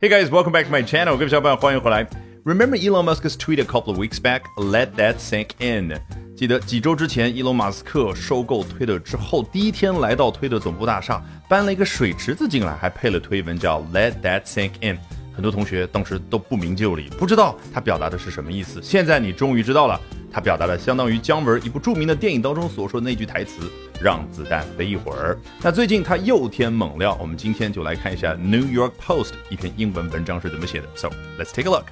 Hey guys, welcome back to my channel. 各位小伙伴，欢迎回来。Remember Elon Musk's tweet a couple of weeks back? Let that sink in. 记得几周之前，伊隆马斯克收购推特之后，第一天来到推特总部大厦，搬了一个水池子进来，还配了推文叫 Let that sink in。很多同学当时都不明就里，不知道他表达的是什么意思。现在你终于知道了，他表达的相当于姜文一部着名的电影当中所说的那句台词。让子弹飞一会儿。那最近他又添猛料，我们今天就来看一下《New York Post》一篇英文文章是怎么写的。So let's take a look.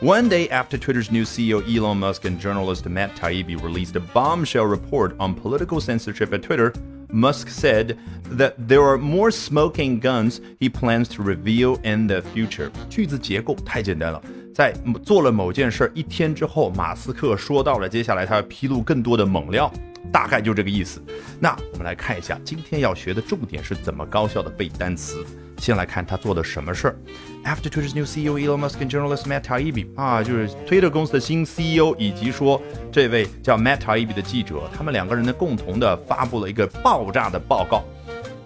One day after Twitter's new CEO Elon Musk and journalist Matt Taibbi released a bombshell report on political censorship at Twitter, Musk said that there are more smoking guns he plans to reveal in the future. 句子结构太简单了。在做了某件事一天之后，马斯克说到了接下来他要披露更多的猛料。大概就这个意思。那我们来看一下今天要学的重点是怎么高效的背单词。先来看他做的什么事儿。After Twitter's new CEO Elon Musk and journalist Matt Taibbi 啊，就是 Twitter 公司的新 CEO 以及说这位叫 Matt Taibbi 的记者，他们两个人呢共同的发布了一个爆炸的报告。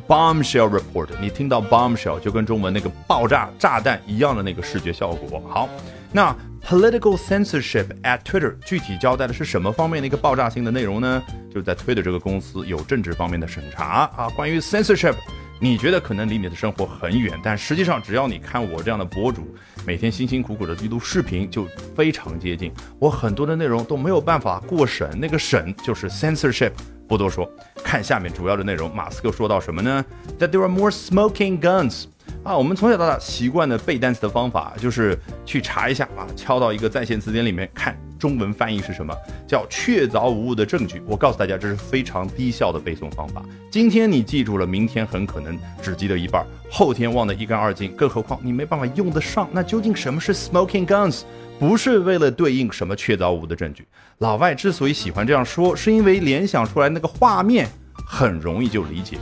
Bombshell report，你听到 bombshell 就跟中文那个爆炸炸弹一样的那个视觉效果。好，那。Political censorship at Twitter 具体交代的是什么方面的一个爆炸性的内容呢？就是在 Twitter 这个公司有政治方面的审查啊。关于 censorship，你觉得可能离你的生活很远，但实际上只要你看我这样的博主，每天辛辛苦苦的记录视频，就非常接近。我很多的内容都没有办法过审，那个审就是 censorship。不多说，看下面主要的内容。马斯克说到什么呢？That there are more smoking guns。啊，我们从小到大习惯的背单词的方法，就是去查一下啊，敲到一个在线词典里面看中文翻译是什么，叫确凿无误的证据。我告诉大家，这是非常低效的背诵方法。今天你记住了，明天很可能只记得一半，后天忘得一干二净。更何况你没办法用得上。那究竟什么是 smoking guns？不是为了对应什么确凿无误的证据。老外之所以喜欢这样说，是因为联想出来那个画面很容易就理解，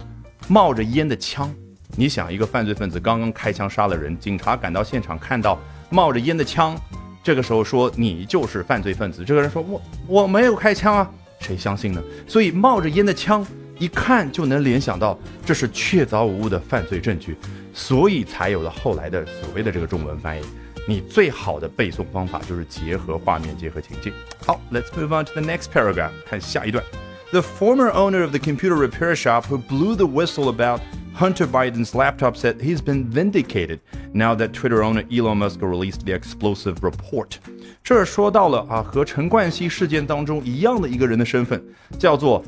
冒着烟的枪。你想，一个犯罪分子刚刚开枪杀了人，警察赶到现场看到冒着烟的枪，这个时候说你就是犯罪分子，这个人说我我没有开枪啊，谁相信呢？所以冒着烟的枪一看就能联想到这是确凿无误的犯罪证据，所以才有了后来的所谓的这个中文翻译。你最好的背诵方法就是结合画面，结合情境。好，Let's move on to the next paragraph，看下一段。The former owner of the computer repair shop who blew the whistle about Hunter Biden's laptop said he's been vindicated now that Twitter owner Elon Musk released the explosive report。这儿说到了啊，和陈冠希事件当中一样的一个人的身份，叫做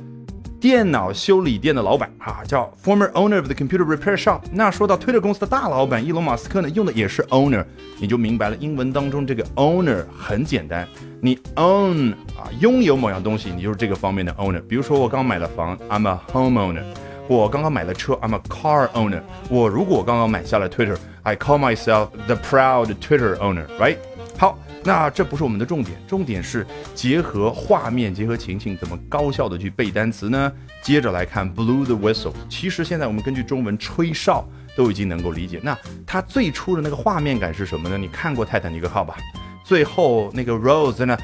电脑修理店的老板啊，叫 former owner of the computer repair shop。那说到 Twitter 公司的大老板伊隆马斯克呢，用的也是 owner，你就明白了，英文当中这个 owner 很简单，你 own 啊，拥有某样东西，你就是这个方面的 owner。比如说我刚买了房，I'm a homeowner。 我刚刚买了车，I'm a car owner。我如果刚刚买下了 Twitter，I call myself the proud Twitter owner，right？好，那这不是我们的重点，重点是结合画面、结合情境，怎么高效的去背单词呢？接着来看 blow the whistle。其实现在我们根据中文吹哨都已经能够理解。那它最初的那个画面感是什么呢？你看过泰坦尼克号吧？最后那个 Rose 在那。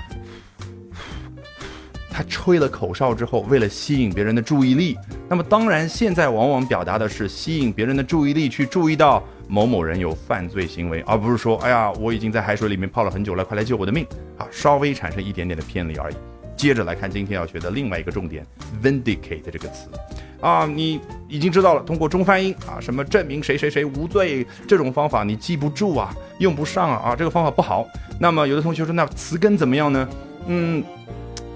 他吹了口哨之后，为了吸引别人的注意力，那么当然现在往往表达的是吸引别人的注意力，去注意到某某人有犯罪行为，而不是说，哎呀，我已经在海水里面泡了很久了，快来救我的命啊，稍微产生一点点的偏离而已。接着来看今天要学的另外一个重点，vindicate 这个词，啊，你已经知道了，通过中翻英啊，什么证明谁谁谁无罪这种方法你记不住啊，用不上啊，啊，这个方法不好。那么有的同学说，那词根怎么样呢？嗯。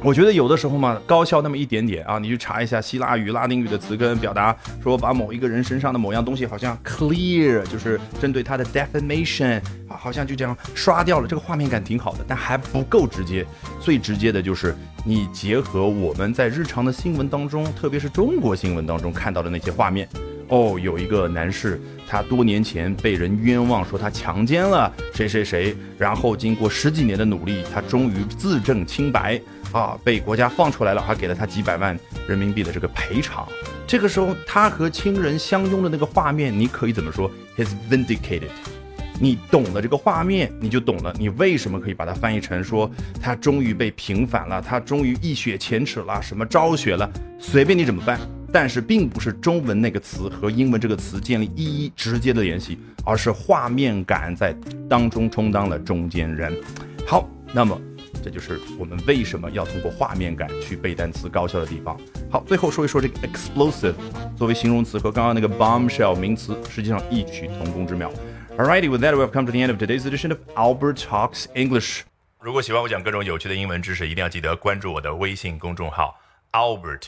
我觉得有的时候嘛，高效那么一点点啊，你去查一下希腊语、拉丁语的词根，表达说把某一个人身上的某样东西好像 clear，就是针对他的 defamation，好像就这样刷掉了，这个画面感挺好的，但还不够直接。最直接的就是你结合我们在日常的新闻当中，特别是中国新闻当中看到的那些画面。哦，有一个男士，他多年前被人冤枉说他强奸了谁谁谁，然后经过十几年的努力，他终于自证清白啊，被国家放出来了，还给了他几百万人民币的这个赔偿。这个时候，他和亲人相拥的那个画面，你可以怎么说？He's vindicated。你懂了这个画面，你就懂了你为什么可以把它翻译成说他终于被平反了，他终于一雪前耻了，什么昭雪了，随便你怎么办。但是并不是中文那个词和英文这个词建立一一直接的联系，而是画面感在当中充当了中间人。好，那么这就是我们为什么要通过画面感去背单词高效的地方。好，最后说一说这个 explosive 作为形容词和刚刚那个 bombshell 名词实际上异曲同工之妙。Alrighty, with that, we've come to the end of today's edition of Albert Talks English. 如果喜欢我讲各种有趣的英文知识，一定要记得关注我的微信公众号 Albert。